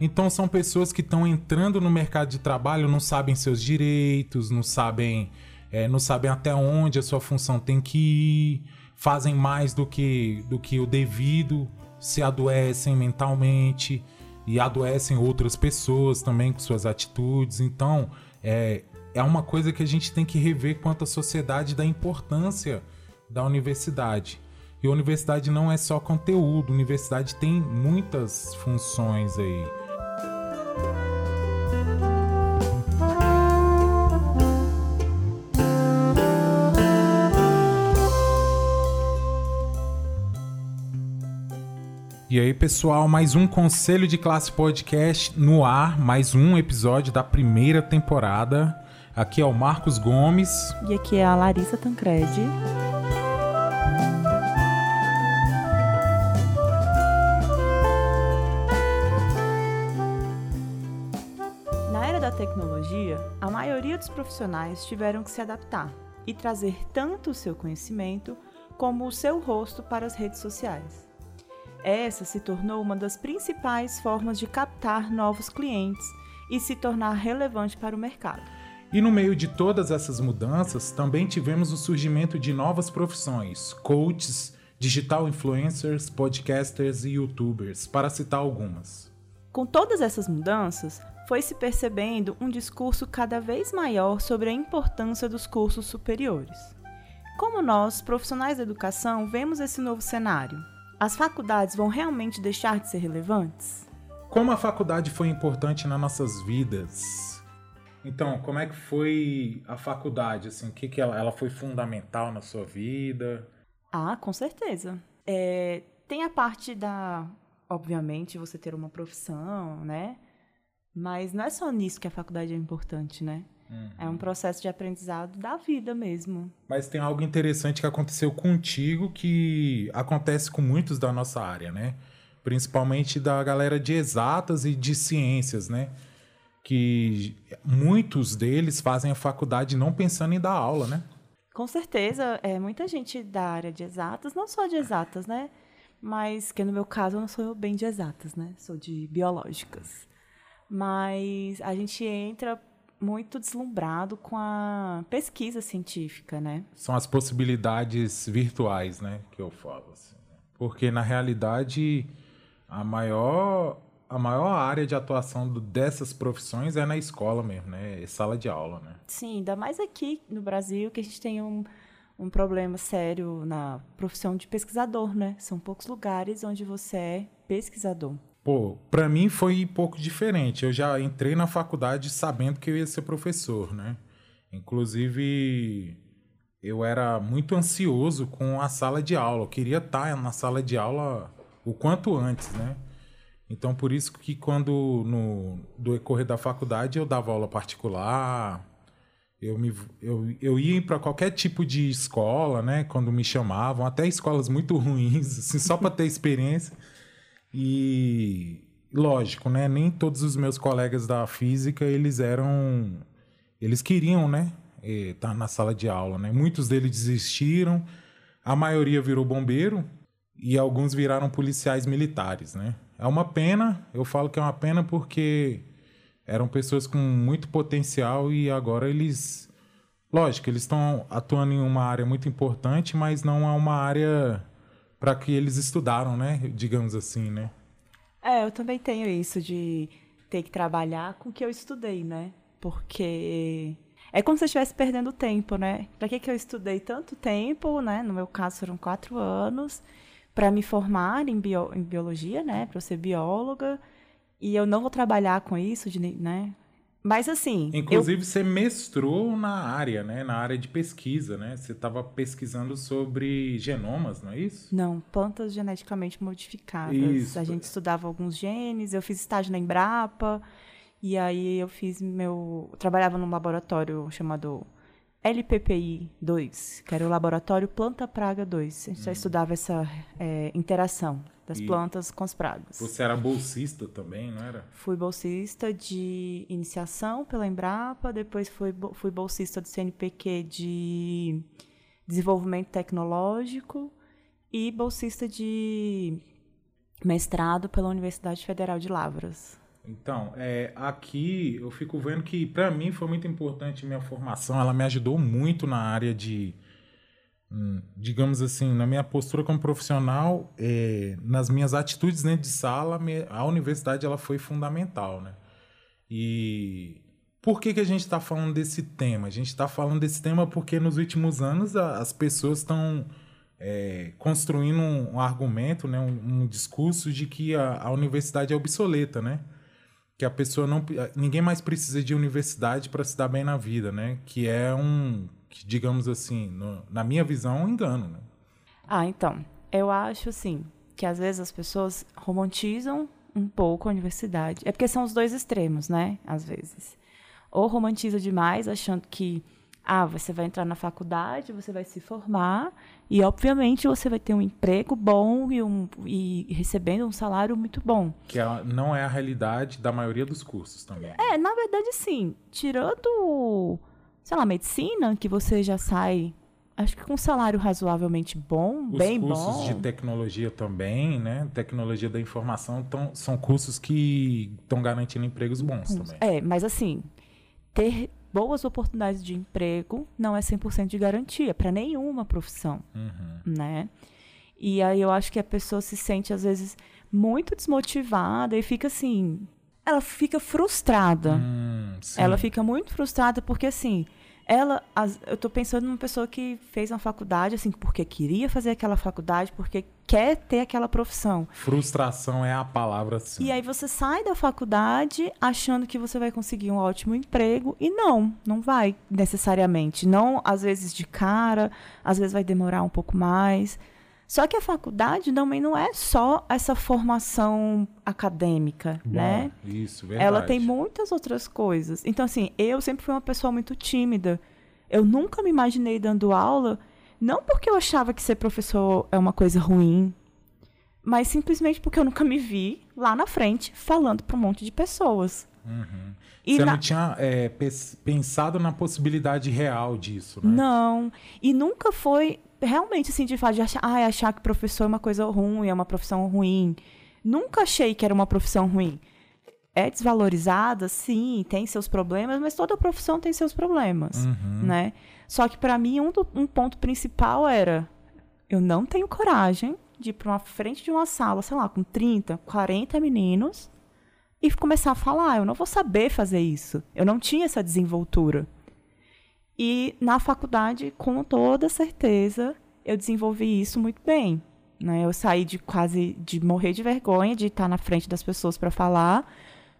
Então são pessoas que estão entrando no mercado de trabalho, não sabem seus direitos, não sabem, é, não sabem até onde a sua função tem que ir, fazem mais do que, do que o devido, se adoecem mentalmente e adoecem outras pessoas também com suas atitudes. Então é, é uma coisa que a gente tem que rever quanto à sociedade da importância da universidade. E a universidade não é só conteúdo, a universidade tem muitas funções aí. E aí, pessoal, mais um Conselho de Classe Podcast no ar, mais um episódio da primeira temporada. Aqui é o Marcos Gomes. E aqui é a Larissa Tancredi. Profissionais tiveram que se adaptar e trazer tanto o seu conhecimento como o seu rosto para as redes sociais. Essa se tornou uma das principais formas de captar novos clientes e se tornar relevante para o mercado. E no meio de todas essas mudanças, também tivemos o surgimento de novas profissões, coaches, digital influencers, podcasters e youtubers, para citar algumas. Com todas essas mudanças, foi se percebendo um discurso cada vez maior sobre a importância dos cursos superiores. Como nós, profissionais da educação, vemos esse novo cenário? As faculdades vão realmente deixar de ser relevantes? Como a faculdade foi importante nas nossas vidas? Então, como é que foi a faculdade? Assim, que que ela, ela foi fundamental na sua vida? Ah, com certeza. É, tem a parte da, obviamente, você ter uma profissão, né? Mas não é só nisso que a faculdade é importante, né? Uhum. É um processo de aprendizado da vida mesmo. Mas tem algo interessante que aconteceu contigo que acontece com muitos da nossa área, né? Principalmente da galera de exatas e de ciências, né? Que muitos deles fazem a faculdade não pensando em dar aula, né? Com certeza, é muita gente da área de exatas, não só de exatas, né? Mas que no meu caso eu não sou bem de exatas, né? Sou de biológicas. Mas a gente entra muito deslumbrado com a pesquisa científica, né? São as possibilidades virtuais, né, que eu falo. Assim, né? Porque, na realidade, a maior, a maior área de atuação dessas profissões é na escola mesmo, né? É sala de aula, né? Sim, ainda mais aqui no Brasil, que a gente tem um, um problema sério na profissão de pesquisador, né? São poucos lugares onde você é pesquisador. Pô, para mim foi um pouco diferente. Eu já entrei na faculdade sabendo que eu ia ser professor, né? Inclusive, eu era muito ansioso com a sala de aula. Eu queria estar na sala de aula o quanto antes, né? Então, por isso que quando no decorrer da faculdade eu dava aula particular, eu, me, eu, eu ia para qualquer tipo de escola, né? Quando me chamavam, até escolas muito ruins, assim, só para ter experiência. E lógico, né? Nem todos os meus colegas da física eles eram, eles queriam, né? Estar tá na sala de aula, né? Muitos deles desistiram, a maioria virou bombeiro e alguns viraram policiais militares, né? É uma pena, eu falo que é uma pena porque eram pessoas com muito potencial e agora eles, lógico, eles estão atuando em uma área muito importante, mas não é uma área para que eles estudaram, né? Digamos assim, né? É, eu também tenho isso de ter que trabalhar com o que eu estudei, né? Porque é como se eu estivesse perdendo tempo, né? Para que, que eu estudei tanto tempo, né? No meu caso foram quatro anos para me formar em, bio, em biologia, né? Para ser bióloga e eu não vou trabalhar com isso, de, né? Mas assim. Inclusive, eu... você mestrou na área, né? Na área de pesquisa, né? Você estava pesquisando sobre genomas, não é isso? Não, plantas geneticamente modificadas. Isso. A gente estudava alguns genes, eu fiz estágio na Embrapa, e aí eu fiz meu. Eu trabalhava num laboratório chamado LPPI 2, que era o laboratório Planta Praga 2. A gente hum. já estudava essa é, interação das e plantas com as pragas. Você era bolsista também, não era? Fui bolsista de iniciação pela Embrapa, depois fui, fui bolsista do CNPq de desenvolvimento tecnológico e bolsista de mestrado pela Universidade Federal de Lavras. Então, é, aqui eu fico vendo que para mim foi muito importante minha formação, ela me ajudou muito na área de, digamos assim, na minha postura como profissional, é, nas minhas atitudes dentro de sala, a universidade ela foi fundamental, né? E por que, que a gente está falando desse tema? A gente está falando desse tema porque nos últimos anos a, as pessoas estão é, construindo um, um, argumento, né, um, um, discurso de que a, a universidade é obsoleta, né? que a pessoa não ninguém mais precisa de universidade para se dar bem na vida, né? Que é um, que, digamos assim, no, na minha visão, um engano, né? Ah, então, eu acho assim que às vezes as pessoas romantizam um pouco a universidade. É porque são os dois extremos, né? Às vezes. Ou romantiza demais, achando que ah, você vai entrar na faculdade, você vai se formar e, obviamente, você vai ter um emprego bom e, um, e recebendo um salário muito bom. Que não é a realidade da maioria dos cursos também. É, na verdade, sim. Tirando, sei lá, medicina, que você já sai, acho que com um salário razoavelmente bom, Os bem bom. Os cursos de tecnologia também, né? Tecnologia da informação tão, são cursos que estão garantindo empregos bons também. É, mas assim, ter boas oportunidades de emprego não é 100% de garantia para nenhuma profissão, uhum. né? E aí eu acho que a pessoa se sente às vezes muito desmotivada e fica assim, ela fica frustrada. Hum, ela fica muito frustrada porque assim, ela, as, eu estou pensando numa pessoa que fez uma faculdade, assim, porque queria fazer aquela faculdade, porque quer ter aquela profissão. Frustração é a palavra, sim. E aí você sai da faculdade achando que você vai conseguir um ótimo emprego, e não, não vai necessariamente. Não, às vezes de cara, às vezes vai demorar um pouco mais. Só que a faculdade também não é só essa formação acadêmica, Bom, né? Isso, verdade. Ela tem muitas outras coisas. Então, assim, eu sempre fui uma pessoa muito tímida. Eu nunca me imaginei dando aula, não porque eu achava que ser professor é uma coisa ruim, mas simplesmente porque eu nunca me vi lá na frente falando para um monte de pessoas. Uhum. Você na... não tinha é, pensado na possibilidade real disso, né? Não. E nunca foi realmente assim de fato de achar, ah, achar que professor é uma coisa ruim, é uma profissão ruim. Nunca achei que era uma profissão ruim. É desvalorizada, sim, tem seus problemas, mas toda profissão tem seus problemas, uhum. né? Só que para mim um, do, um ponto principal era eu não tenho coragem de ir para uma frente de uma sala, sei lá, com 30, 40 meninos e começar a falar. Eu não vou saber fazer isso. Eu não tinha essa desenvoltura. E na faculdade, com toda certeza, eu desenvolvi isso muito bem. Né? Eu saí de quase de morrer de vergonha de estar na frente das pessoas para falar,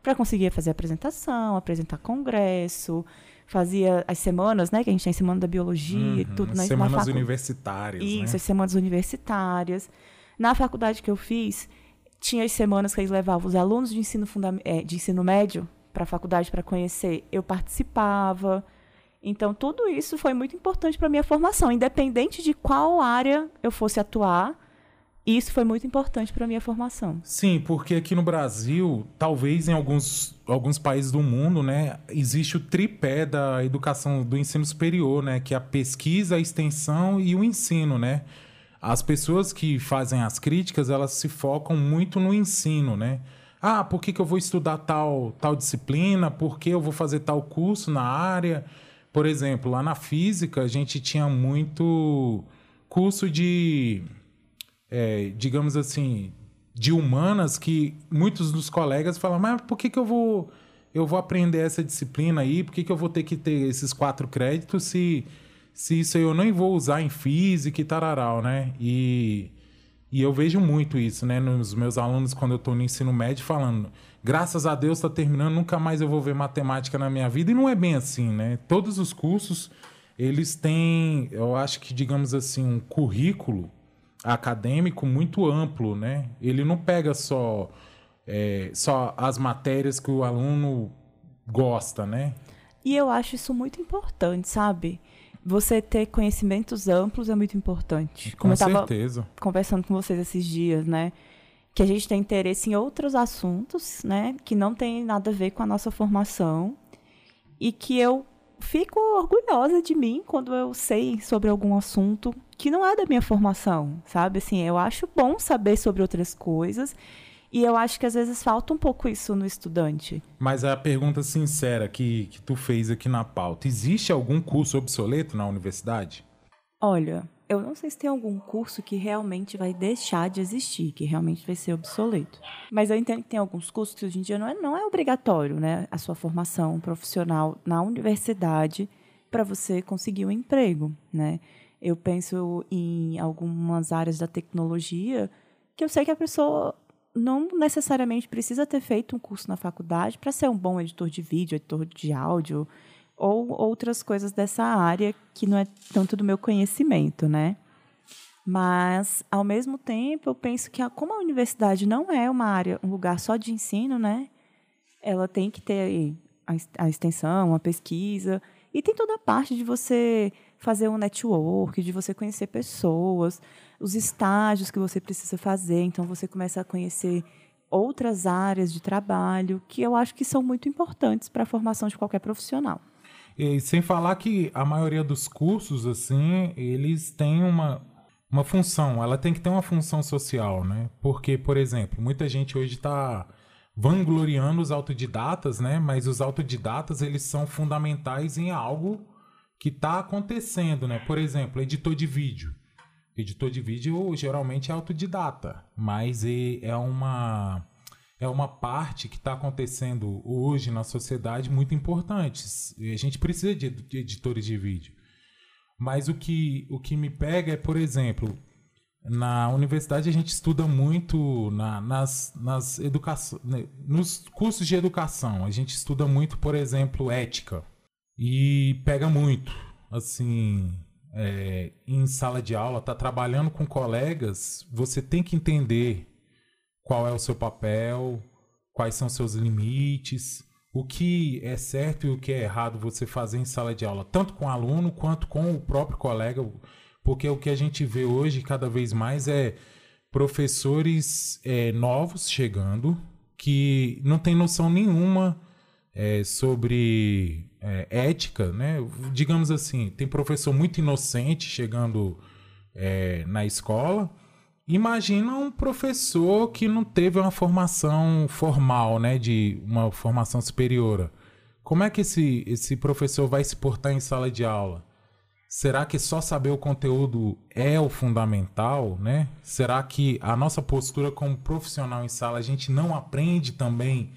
para conseguir fazer apresentação, apresentar congresso, fazia as semanas, né, que a gente tem semana da biologia uhum, e tudo, né, semanas facu... universitárias, Isso, né? as semanas universitárias. Na faculdade que eu fiz, tinha as semanas que eles levavam os alunos de ensino, funda... É, de ensino médio para a faculdade para conhecer. Eu participava. Então, tudo isso foi muito importante para a minha formação, independente de qual área eu fosse atuar. Isso foi muito importante para a minha formação. Sim, porque aqui no Brasil, talvez em alguns, alguns países do mundo, né, existe o tripé da educação do ensino superior, né, que é a pesquisa, a extensão e o ensino, né? As pessoas que fazem as críticas, elas se focam muito no ensino, né? Ah, por que, que eu vou estudar tal, tal disciplina? Por que eu vou fazer tal curso na área? Por exemplo, lá na física a gente tinha muito curso de, é, digamos assim, de humanas que muitos dos colegas falam, mas por que, que eu vou eu vou aprender essa disciplina aí? Por que, que eu vou ter que ter esses quatro créditos se, se isso eu nem vou usar em física e tararau, né? E, e eu vejo muito isso, né? Nos meus alunos, quando eu estou no ensino médio, falando graças a Deus está terminando, nunca mais eu vou ver matemática na minha vida. E não é bem assim, né? Todos os cursos, eles têm, eu acho que, digamos assim, um currículo acadêmico muito amplo, né? Ele não pega só, é, só as matérias que o aluno gosta, né? E eu acho isso muito importante, sabe? Você ter conhecimentos amplos é muito importante. Com Como certeza. Eu conversando com vocês esses dias, né? Que a gente tem interesse em outros assuntos, né, que não tem nada a ver com a nossa formação e que eu fico orgulhosa de mim quando eu sei sobre algum assunto que não é da minha formação, sabe? Assim, eu acho bom saber sobre outras coisas E eu acho que às vezes falta um pouco isso no estudante. Mas a pergunta sincera que, que tu fez aqui na pauta: existe algum curso obsoleto na universidade? Olha, eu não sei se tem algum curso que realmente vai deixar de existir, que realmente vai ser obsoleto. Mas eu entendo que tem alguns cursos que hoje em dia não é, não é obrigatório, né? A sua formação profissional na universidade para você conseguir um emprego, né? Eu penso em algumas áreas da tecnologia que eu sei que a pessoa não necessariamente precisa ter feito um curso na faculdade para ser um bom editor de vídeo, editor de áudio ou outras coisas dessa área que não é tanto do meu conhecimento, né? Mas, ao mesmo tempo, eu penso que como a universidade não é uma área, um lugar só de ensino, né? Ela tem que ter a extensão, a pesquisa, e tem toda a parte de você fazer um network, de você conhecer pessoas, os estágios que você precisa fazer. Então, você começa a conhecer outras áreas de trabalho que eu acho que são muito importantes para a formação de qualquer profissional. E sem falar que a maioria dos cursos, assim, eles têm uma, uma função, ela tem que ter uma função social, né? Porque, por exemplo, muita gente hoje está vangloriando os autodidatas, né? Mas os autodidatas, eles são fundamentais em algo que está acontecendo, né? Por exemplo, editor de vídeo. Editor de vídeo geralmente é autodidata, mas é uma é uma parte que está acontecendo hoje na sociedade muito importante. A gente precisa de, editores de vídeo. Mas o que, o que me pega é, por exemplo, na universidade a gente estuda muito na, nas, nas educação, né, nos cursos de educação. A gente estuda muito, por exemplo, ética. E pega muito, assim, é, em sala de aula, tá trabalhando com colegas, você tem que entender qual é o seu papel, quais são seus limites, o que é certo e o que é errado você fazer em sala de aula, tanto com o aluno quanto com o próprio colega, porque o que a gente vê hoje cada vez mais é professores é, novos chegando que não tem noção nenhuma é, sobre é, ética, né? Digamos assim, tem professor muito inocente chegando é, na escola Imagina um professor que não teve uma formação formal, né, de uma formação superior. Como é que esse, esse professor vai se portar em sala de aula? Será que só saber o conteúdo é o fundamental, né? Será que a nossa postura como profissional em sala a gente não aprende também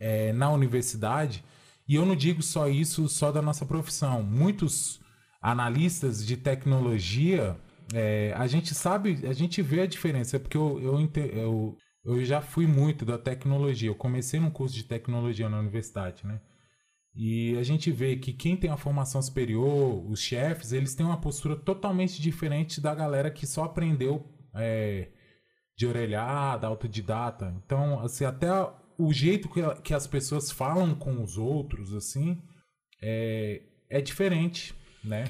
é, na universidade? E eu não digo só isso só da nossa profissão. Muitos analistas de tecnologia é, a gente sabe, a gente vê a diferença, porque eu, eu, eu, eu já fui muito da tecnologia. Eu comecei num curso de tecnologia na universidade, né? E a gente vê que quem tem a formação superior, os chefes, eles têm uma postura totalmente diferente da galera que só aprendeu é, de orelhada, autodidata. Então, assim, até o jeito que, que as pessoas falam com os outros, assim, é, é diferente, né?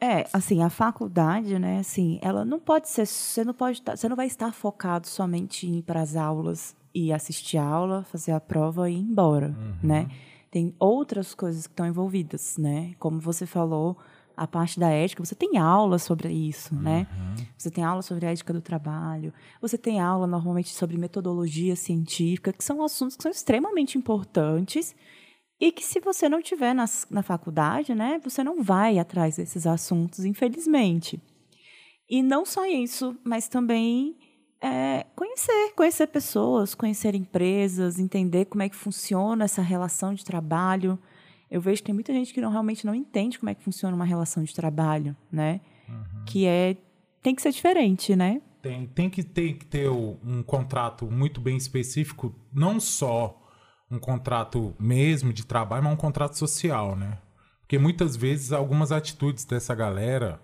É, assim, a faculdade, né, assim, ela não pode ser, você não pode, você não vai estar focado somente em ir para as aulas e assistir a aula, fazer a prova e ir embora, uhum. né? Tem outras coisas que estão envolvidas, né? Como você falou, a parte da ética, você tem aula sobre isso, né? Uhum. Você tem aula sobre a ética do trabalho, você tem aula normalmente sobre metodologia científica, que são assuntos que são extremamente importantes e que se você não tiver na, na faculdade, né, você não vai atrás desses assuntos, infelizmente. E não só isso, mas também é, conhecer, conhecer pessoas, conhecer empresas, entender como é que funciona essa relação de trabalho. Eu vejo que tem muita gente que não, realmente não entende como é que funciona uma relação de trabalho, né? Uhum. Que é tem que ser diferente, né? Tem, tem que ter, que ter um contrato muito bem específico, não só um contrato mesmo de trabalho, mas um contrato social, né? Porque muitas vezes algumas atitudes dessa galera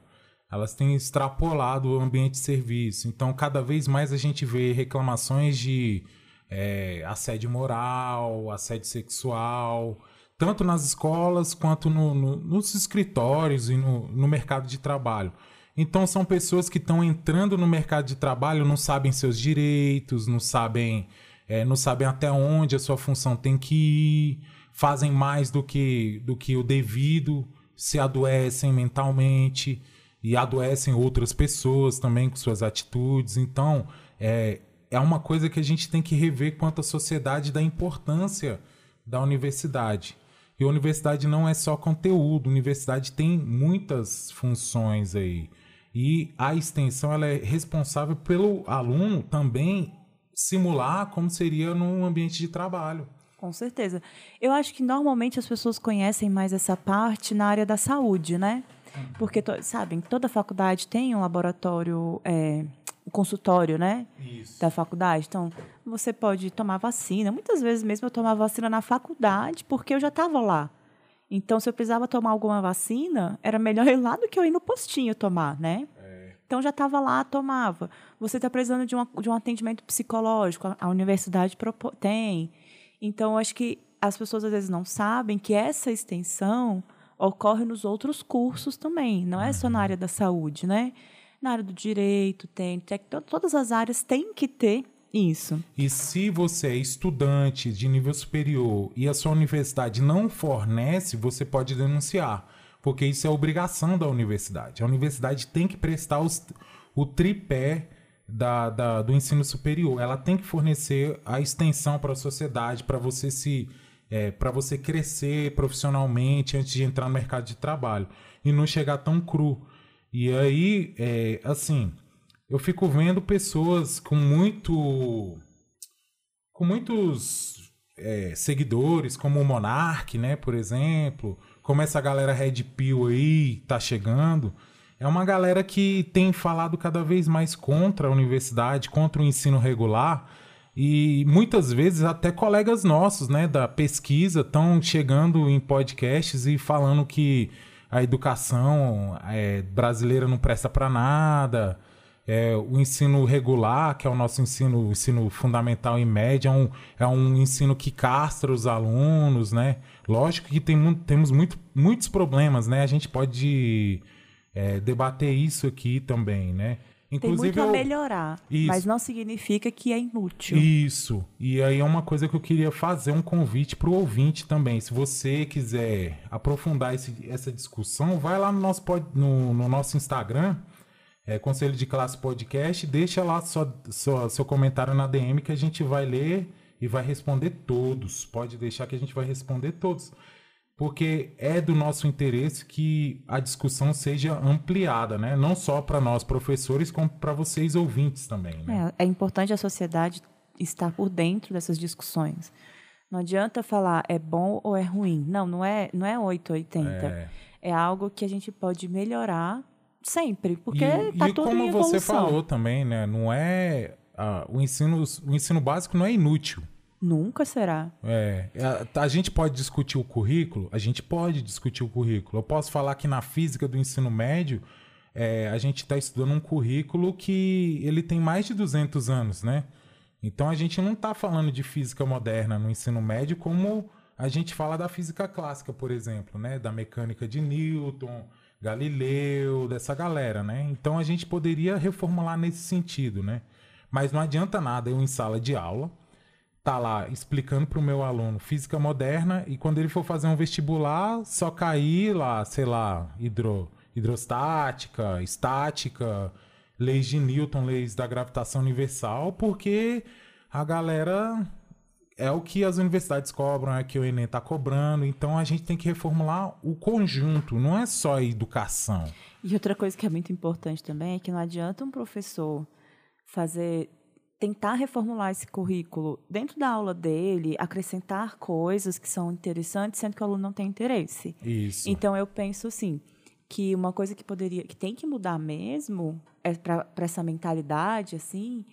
elas têm extrapolado o ambiente de serviço. Então, cada vez mais a gente vê reclamações de é, assédio moral, assédio sexual, tanto nas escolas quanto no, no, nos escritórios e no, no mercado de trabalho. Então, são pessoas que estão entrando no mercado de trabalho, não sabem seus direitos, não sabem é, não sabem até onde a sua função tem que ir, fazem mais do que, do que o devido, se adoecem mentalmente e adoecem outras pessoas também com suas atitudes. Então, é, é uma coisa que a gente tem que rever quanto à sociedade da importância da universidade. E a universidade não é só conteúdo, a universidade tem muitas funções aí. E a extensão ela é responsável pelo aluno também simular como seria num ambiente de trabalho. Com certeza. Eu acho que normalmente as pessoas conhecem mais essa parte na área da saúde, né? Porque, sabem, toda faculdade tem um laboratório, é, um consultório, né? Isso. Da faculdade. Então, você pode tomar vacina. Muitas vezes mesmo eu tomava vacina na faculdade porque eu já estava lá. Então, se eu precisava tomar alguma vacina, era melhor ir lá do que eu ir no postinho tomar, né? Então, já estava lá, tomava. Você está precisando de, uma, de um atendimento psicológico, a, a universidade tem. Então, acho que as pessoas às vezes não sabem que essa extensão ocorre nos outros cursos também, não é só na uhum. área da saúde, né? Na área do direito, tem, tem todas as áreas têm que ter isso. E se você é estudante de nível superior e a sua universidade não fornece, você pode denunciar, porque isso é obrigação da universidade. A universidade tem que prestar os, o tripé da, da, do ensino superior. Ela tem que fornecer a extensão para a sociedade, para você se é, para você crescer profissionalmente antes de entrar no mercado de trabalho e não chegar tão cru. E aí, é, assim, eu fico vendo pessoas com muito. com muitos é, seguidores, como o Monark, né, por exemplo, como essa galera Red Pill aí tá chegando. É uma galera que tem falado cada vez mais contra a universidade, contra o ensino regular e muitas vezes até colegas nossos, né, da pesquisa estão chegando em podcasts e falando que a educação é, brasileira não presta para nada. É, o ensino regular, que é o nosso ensino, ensino fundamental e médio, é um, é um ensino que castra os alunos, né? Lógico que tem, temos muito, muitos problemas, né? A gente pode é, debater isso aqui também, né? Inclusive, Tem muito a melhorar, mas não significa que é inútil. Isso. E aí é uma coisa que eu queria fazer um convite para o ouvinte também. Se você quiser aprofundar esse, essa discussão, vai lá no nosso, no, no nosso Instagram, é, Conselho de Classe Podcast, deixa lá sua, sua, seu comentário na DM que a gente vai ler e vai responder todos. Pode deixar que a gente vai responder todos porque é do nosso interesse que a discussão seja ampliada, né? Não só para nós professores, como para vocês ouvintes também. Né? É, é, importante a sociedade estar por dentro dessas discussões. Não adianta falar é bom ou é ruim. Não, não é, não é 880. É, é algo que a gente pode melhorar sempre, porque está tudo como em evolução. você falou também, né? Não é ah, o ensino, o ensino básico não é inútil. Nunca será. É. A, a, gente pode discutir o currículo? A gente pode discutir o currículo. Eu posso falar que na física do ensino médio, é, a gente está estudando um currículo que ele tem mais de 200 anos, né? Então a gente não está falando de física moderna no ensino médio como a gente fala da física clássica, por exemplo, né? Da mecânica de Newton, Galileu, dessa galera, né? Então a gente poderia reformular nesse sentido, né? Mas não adianta nada eu em sala de aula tá lá explicando para o meu aluno física moderna e quando ele for fazer um vestibular, só cair lá, sei lá, hidro, hidrostática, estática, leis de Newton, leis da gravitação universal, porque a galera é o que as universidades cobram, é o que o Enem está cobrando. Então a gente tem que reformular o conjunto, não é só a educação. E outra coisa que é muito importante também é que não adianta um professor fazer tentar reformular esse currículo dentro da aula dele, acrescentar coisas que são interessantes, sendo que o aluno não tem interesse. Isso. Então eu penso assim que uma coisa que poderia, que tem que mudar mesmo é para essa mentalidade assim,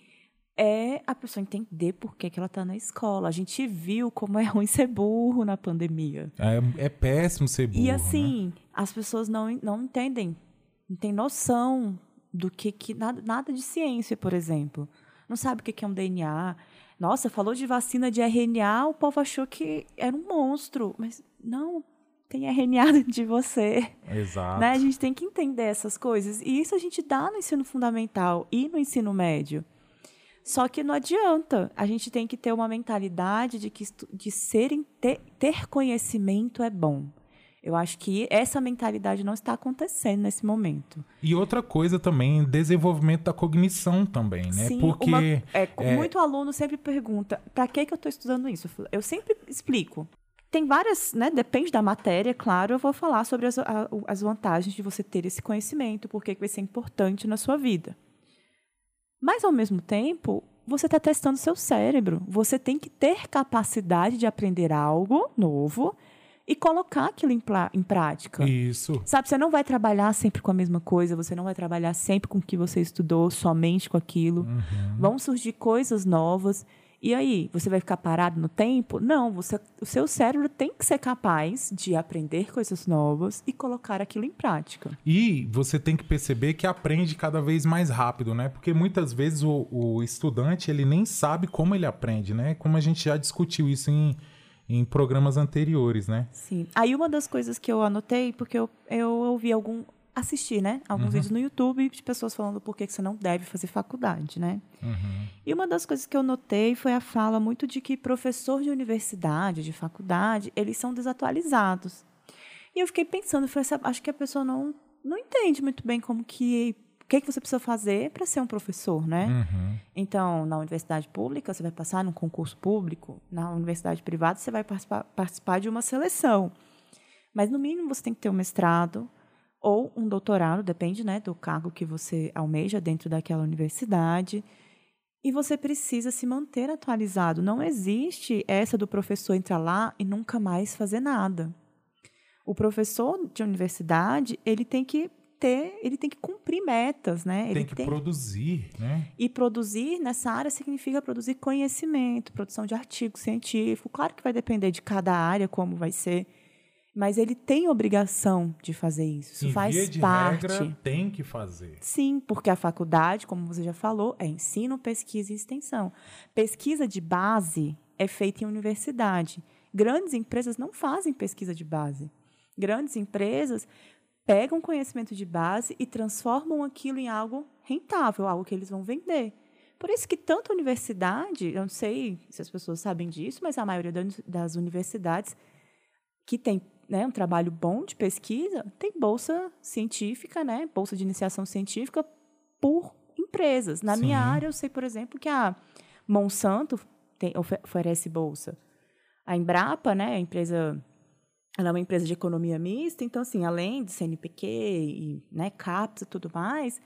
é a pessoa entender por que, que ela está na escola. A gente viu como é ruim ser burro na pandemia. É, é péssimo ser burro. E assim, né? as pessoas não, não entendem, não têm noção do que, que nada, nada de ciência, por exemplo não sabe o que é um DNA. Nossa, falou de vacina de RNA, o povo achou que era um monstro. Mas não, tem RNA dentro de você. Exato. Né? A gente tem que entender essas coisas. E isso a gente dá no ensino fundamental e no ensino médio. Só que não adianta. A gente tem que ter uma mentalidade de que de serem ter, ter conhecimento é bom. Eu acho que essa mentalidade não está acontecendo nesse momento. E outra coisa também, desenvolvimento da cognição também, né? Sim, Porque uma, é, é... muito aluno sempre pergunta: para que que eu estou estudando isso? Eu sempre explico. Tem várias, né? Depende da matéria, claro. Eu vou falar sobre as, as vantagens de você ter esse conhecimento, porque vai ser importante na sua vida. Mas ao mesmo tempo, você está testando seu cérebro. Você tem que ter capacidade de aprender algo novo e colocar aquilo em, em, prática. Isso. Sabe, você não vai trabalhar sempre com a mesma coisa, você não vai trabalhar sempre com o que você estudou, somente com aquilo. Uhum. Vão surgir coisas novas. E aí, você vai ficar parado no tempo? Não, você, o seu cérebro tem que ser capaz de aprender coisas novas e colocar aquilo em prática. E você tem que perceber que aprende cada vez mais rápido, né? Porque muitas vezes o, o estudante ele nem sabe como ele aprende, né? Como a gente já discutiu isso em, em programas anteriores, né? Sim. Aí uma das coisas que eu anotei, porque eu, eu ouvi algum, assistir, né? Alguns uhum. vídeos no YouTube de pessoas falando por que você não deve fazer faculdade, né? Uhum. E uma das coisas que eu notei foi a fala muito de que professor de universidade, de faculdade, eles são desatualizados. E eu fiquei pensando, falei, acho que a pessoa não, não entende muito bem como que o que, que você precisa fazer para ser um professor, né? Uhum. Então, na universidade pública, você vai passar num concurso público. Na universidade privada, você vai participar, participar de uma seleção. Mas, no mínimo, você tem que ter um mestrado, ou um doutorado, depende né, do cargo que você almeja dentro daquela universidade. E você precisa se manter atualizado. Não existe essa do professor entrar lá e nunca mais fazer nada. O professor de universidade, ele tem que ter, ele tem que cumprir metas, né? Ele tem que tem... produzir, né? E produzir nessa área significa produzir conhecimento, produção de artigo científico. Claro que vai depender de cada área como vai ser mas ele tem obrigação de fazer isso. Isso em faz via de parte. Regra, tem que fazer. Sim, porque a faculdade, como você já falou, é ensino, pesquisa e extensão. Pesquisa de base é feita em universidade. Grandes empresas não fazem pesquisa de base. Grandes empresas pegam conhecimento de base e transformam aquilo em algo rentável, algo que eles vão vender. Por isso que tanto a universidade, eu não sei se as pessoas sabem disso, mas a maioria das universidades que tem né, um trabalho bom de pesquisa, tem bolsa científica, né, bolsa de iniciação científica por empresas. Na Sim. minha área, eu sei, por exemplo, que a Monsanto tem, oferece bolsa. A Embrapa, né, a empresa, ela é uma empresa de economia mista, então, assim, além de CNPq e né, CAPES e tudo mais,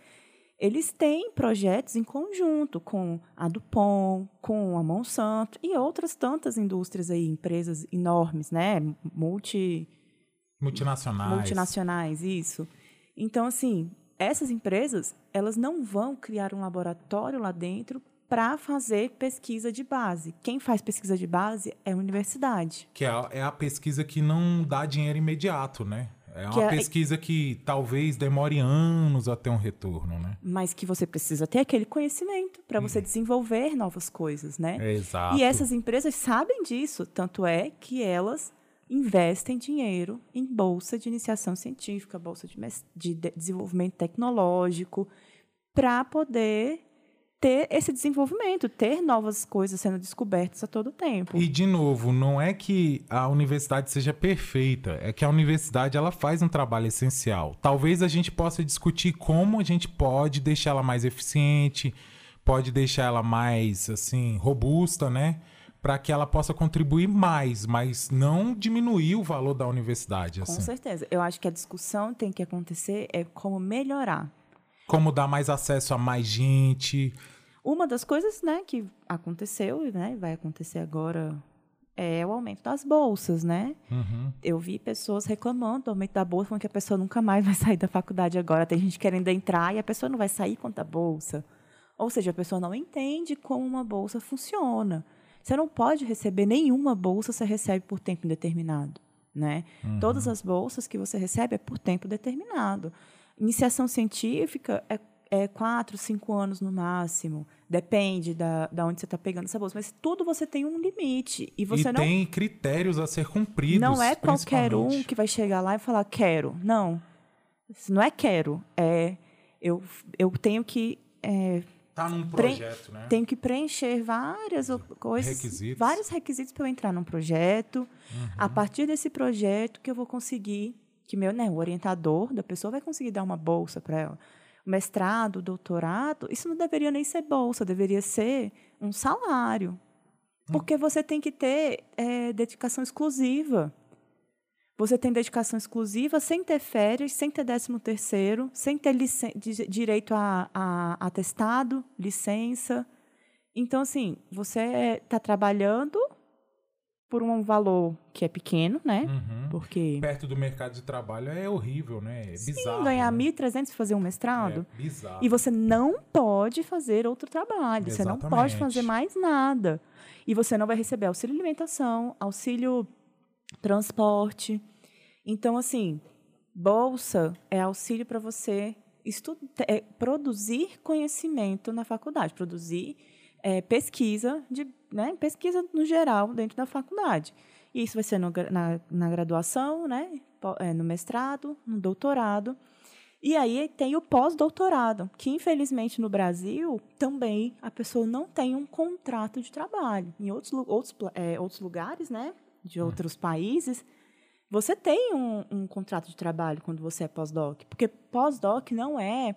eles têm projetos em conjunto com a Dupont, com a Monsanto e outras tantas indústrias aí, empresas enormes, né? Multi, Multinacionais. Multinacionais, isso. Então, assim, essas empresas, elas não vão criar um laboratório lá dentro para fazer pesquisa de base. Quem faz pesquisa de base é a universidade. Que é a, é a pesquisa que não dá dinheiro imediato, né? É uma é, pesquisa que talvez demore anos até um retorno, né? Mas que você precisa ter aquele conhecimento para você hum. desenvolver novas coisas, né? É, exato. E essas empresas sabem disso, tanto é que elas investem dinheiro em bolsa de iniciação científica, bolsa de, de desenvolvimento tecnológico, para poder ter esse desenvolvimento, ter novas coisas sendo descobertas a todo tempo. E de novo, não é que a universidade seja perfeita, é que a universidade ela faz um trabalho essencial. Talvez a gente possa discutir como a gente pode deixar ela mais eficiente, pode deixar ela mais assim robusta, né? para que ela possa contribuir mais, mas não diminuir o valor da universidade. Com assim. certeza. Eu acho que a discussão tem que acontecer é como melhorar. Como dar mais acesso a mais gente. Uma das coisas né, que aconteceu e né, vai acontecer agora é o aumento das bolsas, né? Uhum. Eu vi pessoas reclamando do aumento da bolsa, falando que a pessoa nunca mais vai sair da faculdade agora. Tem gente querendo entrar e a pessoa não vai sair quanto a bolsa. Ou seja, a pessoa não entende como uma bolsa funciona. Você não pode receber nenhuma bolsa, você recebe por tempo indeterminado. Né? Uhum. Todas as bolsas que você recebe é por tempo determinado. Iniciação científica é, é quatro, cinco anos no máximo. Depende da, da onde você está pegando essa bolsa. Mas tudo você tem um limite. E você e não. tem critérios a ser cumpridos. Não é qualquer um que vai chegar lá e falar quero. Não. Não é quero. É eu, eu tenho que é, Tá num projeto, né? Tenho que preencher várias coisas, Requisitos. vários requisitos para eu entrar num projeto. Uhum. A partir desse projeto que eu vou conseguir, que meu, né, o orientador da pessoa vai conseguir dar uma bolsa para ela. O mestrado, o doutorado, isso não deveria nem ser bolsa, deveria ser um salário. Hum. Porque você tem que ter é, dedicação exclusiva. Você tem dedicação exclusiva sem ter férias, sem ter décimo terceiro, sem ter direito a, a atestado, licença. Então, assim, você está trabalhando por um valor que é pequeno, né? Uhum. Porque Perto do mercado de trabalho é horrível, né? É bizarro. ganhar né? 1.300 fazer um mestrado. É bizarro. E você não pode fazer outro trabalho, você não pode Exatamente. fazer mais nada. E você não vai receber auxílio alimentação, auxílio transporte. Então, assim, bolsa é auxílio para você estu- é, produzir conhecimento na faculdade, produzir é, pesquisa, de, né, pesquisa no geral dentro da faculdade. E isso vai ser no na, na graduação, né, é, no mestrado, no doutorado. E aí tem o pós-doutorado, que infelizmente no Brasil também a pessoa não tem um contrato de trabalho. Em outros, outros, é, outros lugares, né, de outros países, você tem um, um contrato de trabalho quando você é pós-doc. Porque pós-doc não é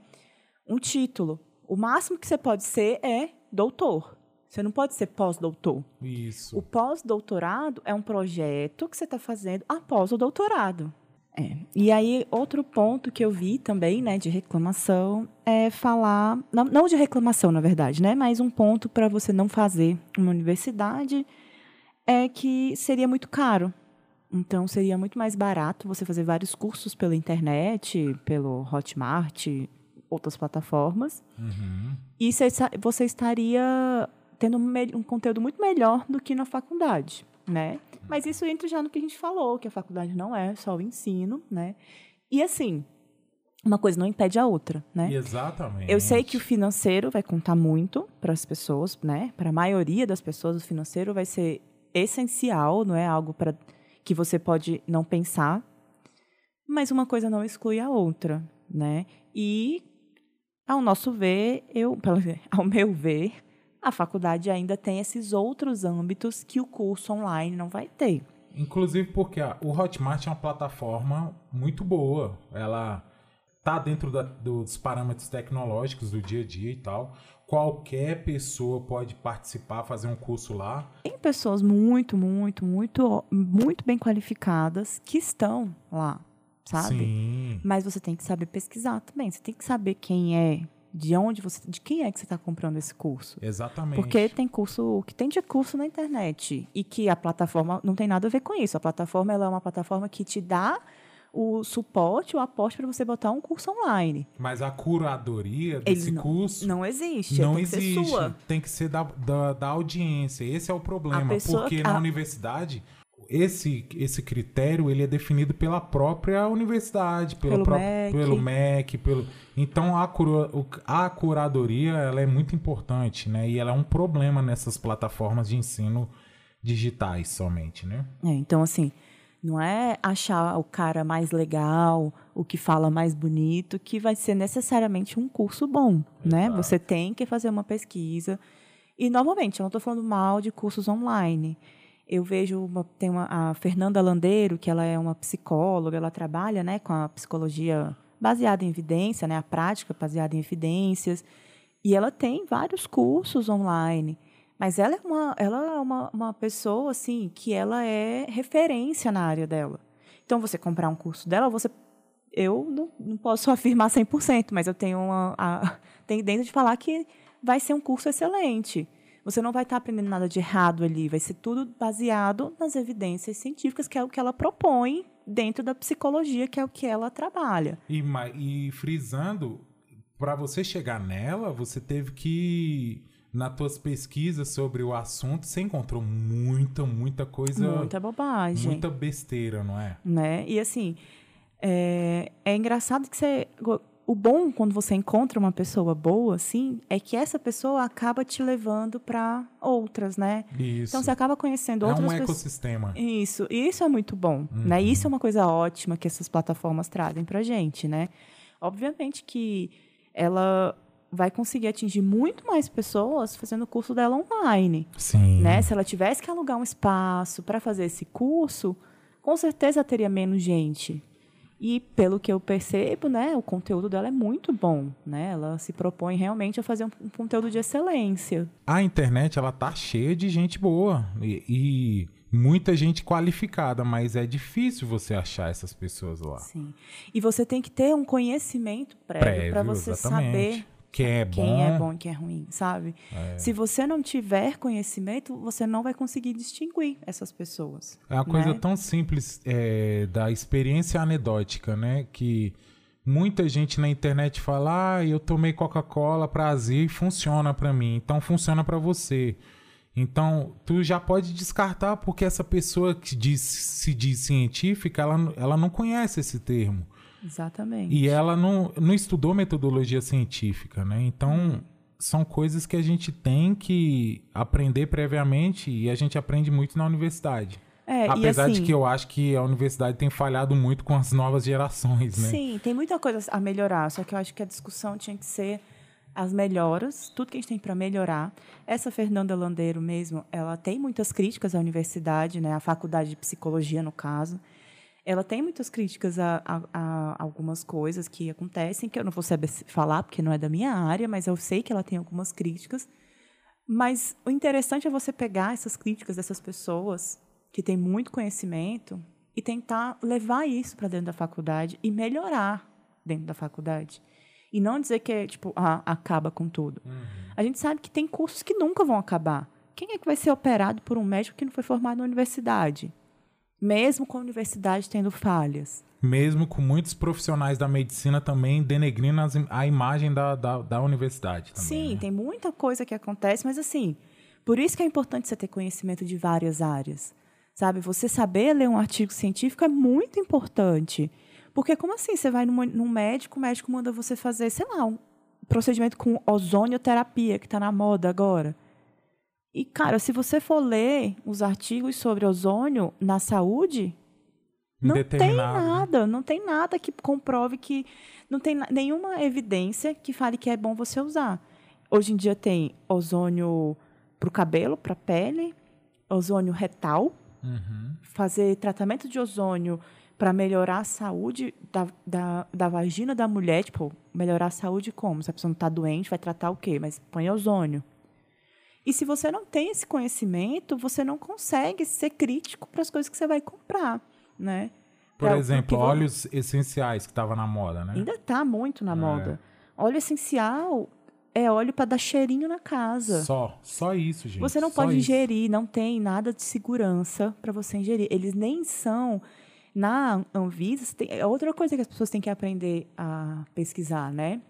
um título. O máximo que você pode ser é doutor. Você não pode ser pós-doutor. Isso. O pós-doutorado é um projeto que você está fazendo após o doutorado. É. E aí, outro ponto que eu vi também, né, de reclamação, é falar. Não, não de reclamação, na verdade, né? Mas um ponto para você não fazer uma universidade é que seria muito caro. Então, seria muito mais barato você fazer vários cursos pela internet, pelo Hotmart, outras plataformas. Uhum. E você, esta- você estaria tendo um, conteúdo muito melhor do que na faculdade, né? Mas isso entra já no que a gente falou, que a faculdade não é só o ensino, né? E assim, uma coisa não impede a outra, né? Exatamente. Eu sei que o financeiro vai contar muito para as pessoas, né? Para a maioria das pessoas, o financeiro vai ser essencial, não é algo para que você pode não pensar, mas uma coisa não exclui a outra, né? E ao nosso ver, eu, ao meu ver, a faculdade ainda tem esses outros âmbitos que o curso online não vai ter. Inclusive porque o Hotmart é uma plataforma muito boa. Ela tá dentro da- dos parâmetros tecnológicos do dia a dia e tal. Qualquer pessoa pode participar, fazer um curso lá. Tem pessoas muito, muito, muito, muito bem qualificadas que estão lá, sabe? Sim. Mas você tem que saber pesquisar também. Você tem que saber quem é, de onde você, de quem é que você está comprando esse curso. Exatamente. Porque tem curso, o que tem de curso na internet e que a plataforma não tem nada a ver com isso. A plataforma ela é uma plataforma que te dá o suporte, o aporte para você botar um curso online. Mas a curadoria desse não- curso Não existe, não tem que existe. ser sua. Tem que ser da, da, da audiência. Esse é o problema. Pessoa- porque a- na universidade, esse, esse critério ele é definido pela própria universidade, pelo, Pelo próprio, MEC. pelo MEC. Pelo... Então a, cura, a curadoria ela é muito importante, né? E ela é um problema nessas plataformas de ensino digitais somente, né? É, então, assim, não é achar o cara mais legal, o que fala mais bonito, que vai ser necessariamente um curso bom, né? Exato. Você tem que fazer uma pesquisa. E, novamente, eu não estou falando mal de cursos online. Eu vejo, uma, tem uma, a Fernanda Landeiro, que ela é uma psicóloga, ela trabalha né, com a psicologia baseada em evidência, né, a prática baseada em evidências, e ela tem vários cursos online. Mas ela é uma, ela é uma, uma pessoa assim que ela é referência na área dela. Então, você comprar um curso dela, você eu não, não posso afirmar 100%, mas eu tenho uma a, dentro de falar que vai ser um curso excelente. Você não vai estar aprendendo nada de errado ali, vai ser tudo baseado nas evidências científicas, que é o que ela propõe dentro da psicologia, que é o que ela trabalha. E, e frisando, para você chegar nela, você teve que nas tuas pesquisas sobre o assunto, você encontrou muita, muita coisa, Muita bobagem. muita besteira, não é? né? E assim, é, é engraçado que você. O bom quando você encontra uma pessoa boa, assim, é que essa pessoa acaba te levando para outras, né? Isso. Então você acaba conhecendo é outras um pessoas. ecossistema. Isso, e isso é muito bom, né? Isso é uma coisa ótima que essas plataformas trazem pra gente, né? Obviamente que ela vai conseguir atingir muito mais pessoas fazendo o curso dela online. Sim. Né? Se ela tivesse que alugar um espaço para fazer esse curso, com certeza teria menos gente. E pelo que eu percebo, né, o conteúdo dela é muito bom, né? Ela se propõe realmente a fazer um, um conteúdo de excelência. A internet ela tá cheia de gente boa e, e, muita gente qualificada, mas é difícil você achar essas pessoas lá. Sim. E você tem que ter um conhecimento prévio para você exatamente. saber quem é quem bom. é bom e quem é ruim, sabe? É. Se você não tiver conhecimento, você não vai conseguir distinguir essas pessoas. É uma coisa né? tão simples é, da experiência anedótica, né? Que muita gente na internet fala: ah, eu tomei Coca-Cola prazer e funciona para mim, então funciona para você. Então, tu já pode descartar porque essa pessoa que diz, se diz científica, ela, ela não conhece esse termo. Exatamente. E ela não, não estudou metodologia científica, né? Então, são coisas que a gente tem que aprender previamente e a gente aprende muito na universidade. É, Apesar assim, de que eu acho que a universidade tem falhado muito com as novas gerações, né? Sim, tem muita coisa a melhorar, só que eu acho que a discussão tinha que ser as melhoras, tudo que a gente tem para melhorar. Essa Fernanda Landeiro mesmo, ela tem muitas críticas à universidade, né, à faculdade de psicologia, no caso. Ela tem muitas críticas a, a, a, algumas coisas que acontecem, que eu não vou saber falar, porque não é da minha área, mas eu sei que ela tem algumas críticas. Mas o interessante é você pegar essas críticas dessas pessoas que têm muito conhecimento e tentar levar isso para dentro da faculdade e melhorar dentro da faculdade. E não dizer que é, tipo, ah, acaba com tudo. Uhum. A gente sabe que tem cursos que nunca vão acabar. Quem é que vai ser operado por um médico que não foi formado na universidade? Mesmo com a universidade tendo falhas. Mesmo com muitos profissionais da medicina também denegrindo as, a imagem da, da, da universidade. Também, Sim, né? tem muita coisa que acontece, mas assim, por isso que é importante você ter conhecimento de várias áreas. Sabe, você saber ler um artigo científico é muito importante. Porque como assim? Você vai num, num médico, o médico manda você fazer, sei lá, um procedimento com ozonioterapia, que está na moda agora. E, cara, se você for ler os artigos sobre ozônio na saúde, não tem né? nada, não tem nada que comprove que. Não tem nenhuma evidência que fale que é bom você usar. Hoje em dia tem ozônio para o cabelo, para a pele, ozônio retal, Uhum. fazer tratamento de ozônio para melhorar a saúde da, da, da vagina da mulher, tipo, melhorar a saúde como? Se a pessoa não está doente, vai tratar o quê? Mas põe ozônio. E se você não tem esse conhecimento, você não consegue ser crítico para as coisas que você vai comprar, né? Por Pra- exemplo, óleos essenciais que tava na moda, né? Ainda está muito É. na moda. Óleo essencial é óleo para dar cheirinho na casa. Só, só isso, gente. Você não só pode isso. ingerir, não tem nada de segurança para você ingerir. Eles nem são. Na Anvisa, tem, é outra coisa que as pessoas têm que aprender a pesquisar, né?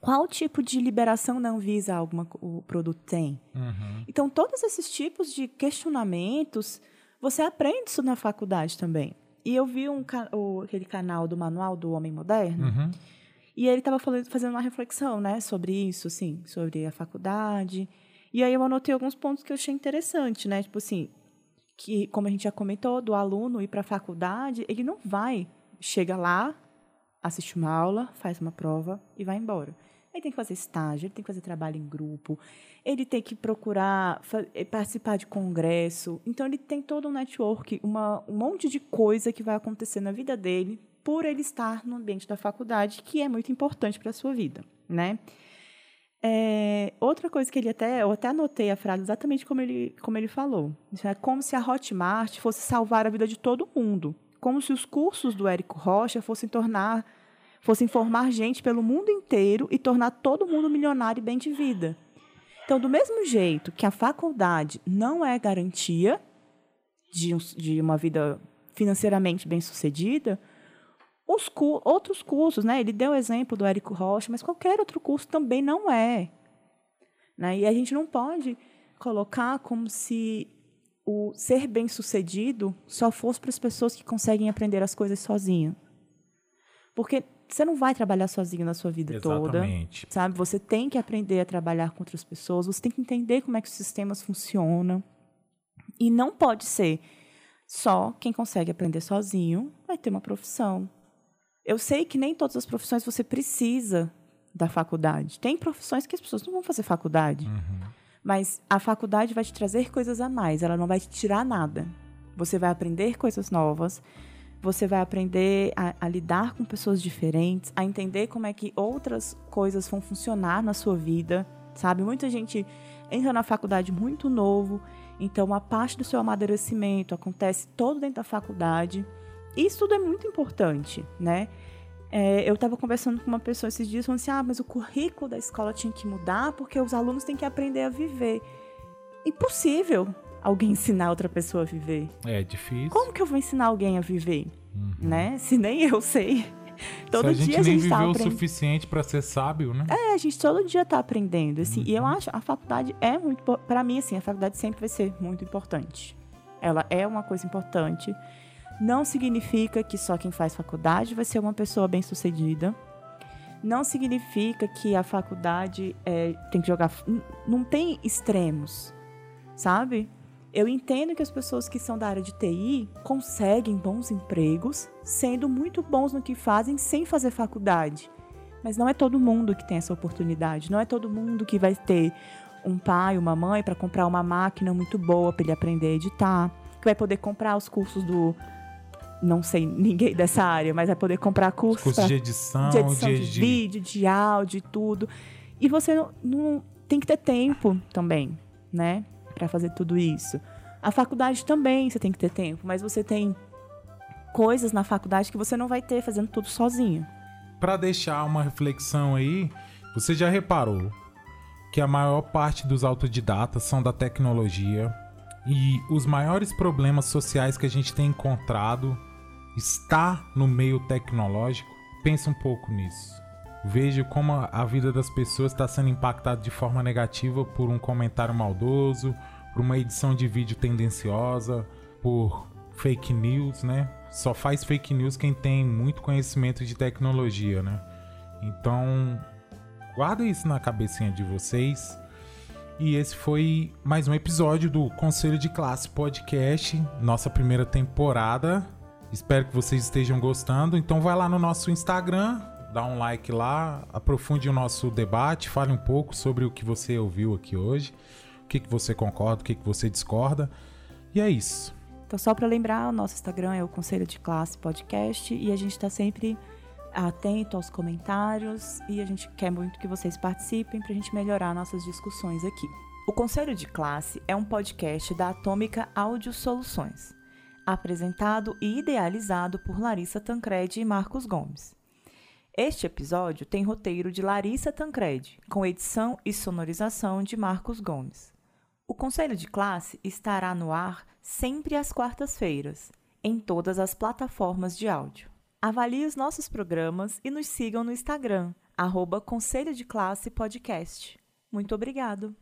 Qual tipo de liberação na Anvisa alguma, o produto tem? Uhum. Então, todos esses tipos de questionamentos, você aprende isso na faculdade também. E eu vi um, o- aquele canal do Manual do Homem Moderno, Uhum. e ele estava fazendo uma reflexão, né, sobre isso, assim, sobre a faculdade. E aí eu anotei alguns pontos que eu achei interessante, né, tipo assim, que como a gente já comentou, do aluno ir para a faculdade, ele não vai, chega lá, assiste uma aula, faz uma prova e vai embora. Ele tem que fazer estágio, ele tem que fazer trabalho em grupo, ele tem que procurar eh, participar de congresso. Então, ele tem todo um network, uma, um monte de coisa que vai acontecer na vida dele por ele estar no ambiente da faculdade, que é muito importante para a sua vida, né? É, outra coisa que ele até, eu até anotei a frase exatamente como ele, como ele falou. É como se a Hotmart fosse salvar a vida de todo mundo. Como se os cursos do Érico Rocha fossem tornar, fossem formar gente pelo mundo inteiro e tornar todo mundo milionário e bem de vida. Então, do mesmo jeito que a faculdade não é garantia de, de uma vida financeiramente bem sucedida, os cu- outros cursos, né? Ele deu o exemplo do Érico Rocha, mas qualquer outro curso também não é. Né? E a gente não pode colocar como se o ser bem-sucedido só fosse para as pessoas que conseguem aprender as coisas sozinho. Porque você não vai trabalhar sozinho na sua vida toda. Exatamente. Sabe? Você tem que aprender a trabalhar com outras pessoas, você tem que entender como é que os sistemas funcionam. E não pode ser só quem consegue aprender sozinho vai ter uma profissão. Eu sei que nem todas as profissões você precisa da faculdade. Tem profissões que as pessoas não vão fazer faculdade. Uhum. Mas a faculdade vai te trazer coisas a mais, ela não vai te tirar nada. Você vai aprender coisas novas, você vai aprender a, a, lidar com pessoas diferentes, a entender como é que outras coisas vão funcionar na sua vida, sabe? Muita gente entra na faculdade muito novo, então uma parte do seu amadurecimento acontece todo dentro da faculdade. Isso tudo é muito importante, né? É, eu estava conversando com uma pessoa esses dias falando assim: ah, mas o currículo da escola tinha que mudar porque os alunos têm que aprender a viver. Impossível alguém ensinar outra pessoa a viver. É difícil. Como que eu vou ensinar alguém a viver? Uhum. Né? Se nem eu sei. Todo Se a dia a gente nem tá viveu tá o suficiente para ser sábio, né? É, a gente todo dia tá aprendendo, assim. Uhum. E eu uhum. acho a faculdade é muito para mim assim, a faculdade sempre vai ser muito importante. Ela é uma coisa importante não significa que só quem faz faculdade vai ser uma pessoa bem-sucedida. Não significa que a faculdade é, tem que jogar. Não tem extremos, sabe? Eu entendo que as pessoas que são da área de TI conseguem bons empregos, sendo muito bons no que fazem sem fazer faculdade. Mas não é todo mundo que tem essa oportunidade. Não é todo mundo que vai ter um pai, uma mãe para comprar uma máquina muito boa para ele aprender a editar, que vai poder comprar os cursos do não sei ninguém dessa área, mas vai poder comprar cursos curso de edição, de, edição de, de, vídeo, de áudio, e tudo. E você não, não, tem que ter tempo também, né, para fazer tudo isso. A faculdade também você tem que ter tempo, mas você tem coisas na faculdade que você não vai ter fazendo tudo sozinho. Para deixar uma reflexão aí, você já reparou que a maior parte dos autodidatas são da tecnologia e os maiores problemas sociais que a gente tem encontrado está no meio tecnológico, pensa um pouco nisso. Veja como a vida das pessoas está sendo impactada de forma negativa por um comentário maldoso, por uma edição de vídeo tendenciosa, por fake news, né? Só faz fake news quem tem muito conhecimento de tecnologia, né? Então, guarda isso na cabecinha de vocês. E esse foi mais um episódio do Conselho de Classe Podcast, nossa primeira temporada. Espero que vocês estejam gostando. Então vai lá no nosso Instagram, dá um like lá, aprofunde o nosso debate, fale um pouco sobre o que você ouviu aqui hoje, que, que você concorda, o que, que você discorda. E é isso. Então, só para lembrar, o nosso Instagram é o Conselho de Classe Podcast e a gente está sempre atento aos comentários e a gente quer muito que vocês participem para a gente melhorar nossas discussões aqui. O Conselho de Classe é um podcast da Atômica Áudio Soluções apresentado e idealizado por Larissa Tancredi e Marcos Gomes. Este episódio tem roteiro de Larissa Tancredi, com edição e sonorização de Marcos Gomes. O Conselho de Classe estará no ar sempre às quartas-feiras, em todas as plataformas de áudio. Avalie os nossos programas e nos sigam no Instagram, arroba Conselho de Classe Podcast. Muito obrigado!